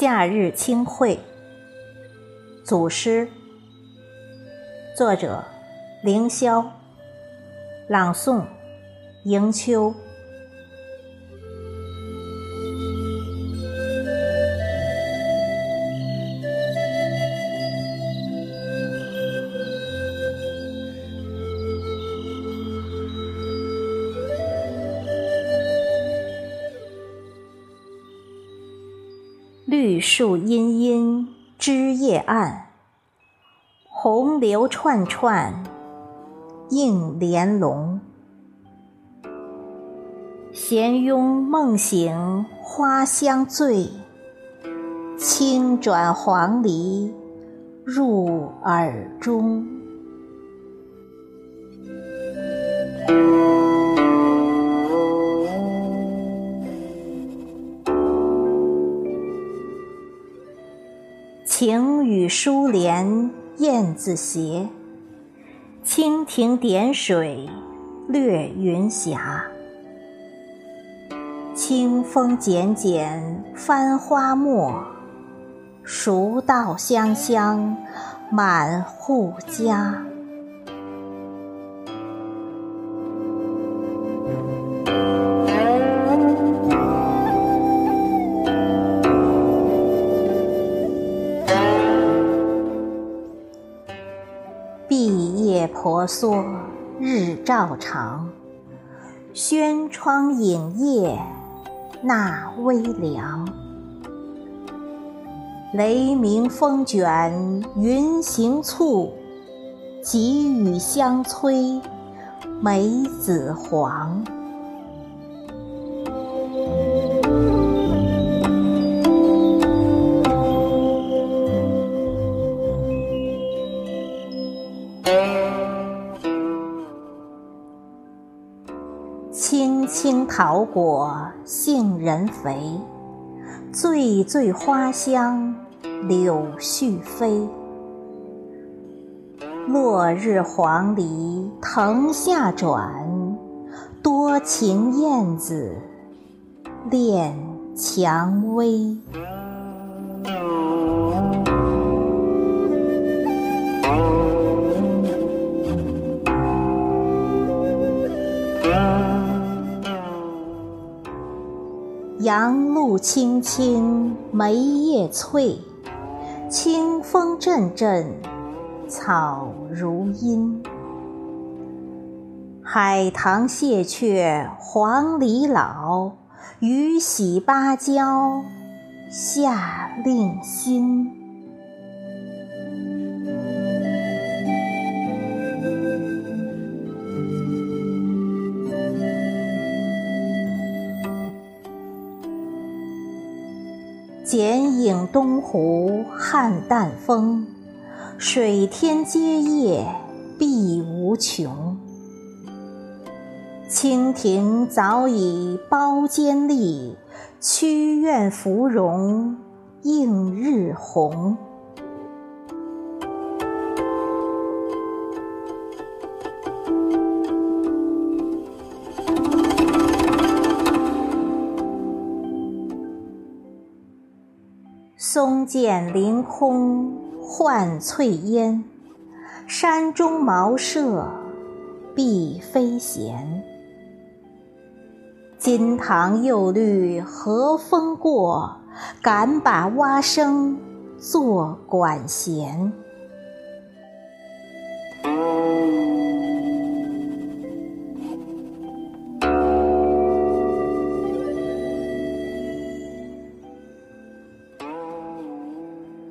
夏日清会，祖师，作者凌霄，朗诵迎秋。树阴阴，枝叶暗，洪流串串，映莲笼。闲拥梦醒，花香醉，轻转黄鹂入耳中。晴雨疏帘燕子斜，蜻蜓点水掠云霞。清风剪剪翻花墨，熟道香香满户家。婆娑日照长，轩窗影夜纳微凉。雷鸣风卷云行簇，急雨相催梅子黄。桃果杏仁肥，醉醉花香柳絮飞。落日黄鹂藤下转，多情燕子恋蔷薇。杨露青青梅叶翠，清风阵阵草如茵。海棠谢却黄鹂老，雨洗芭蕉夏令新。剪影东湖汉淡风，水天皆夜碧无穷。蜻蜓早已包间立，曲院芙蓉映日红。松涧凌空换翠烟，山中茅舍碧飞闲。金堂又绿和风过，敢把蛙声作管弦。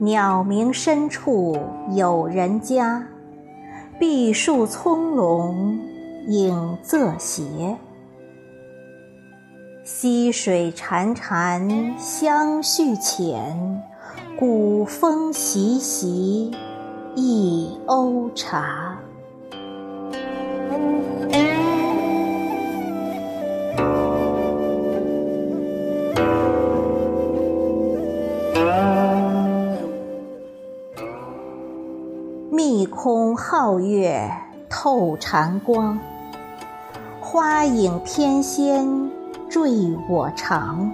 鸟鸣深处有人家，碧树葱茏影仄斜。溪水潺潺相续浅，古风习习一瓯茶。空皓月透禅光，花影翩跹坠我长。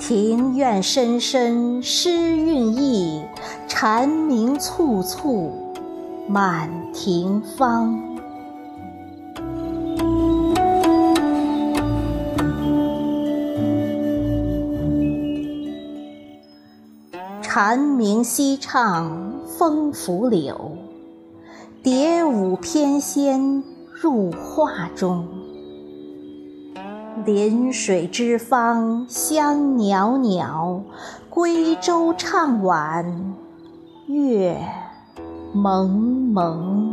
庭院深深诗韵意，蝉鸣簇簇满庭芳。蝉鸣西唱风拂柳，蝶舞翩跹入画中。临水之方香袅袅，归舟唱晚月蒙蒙。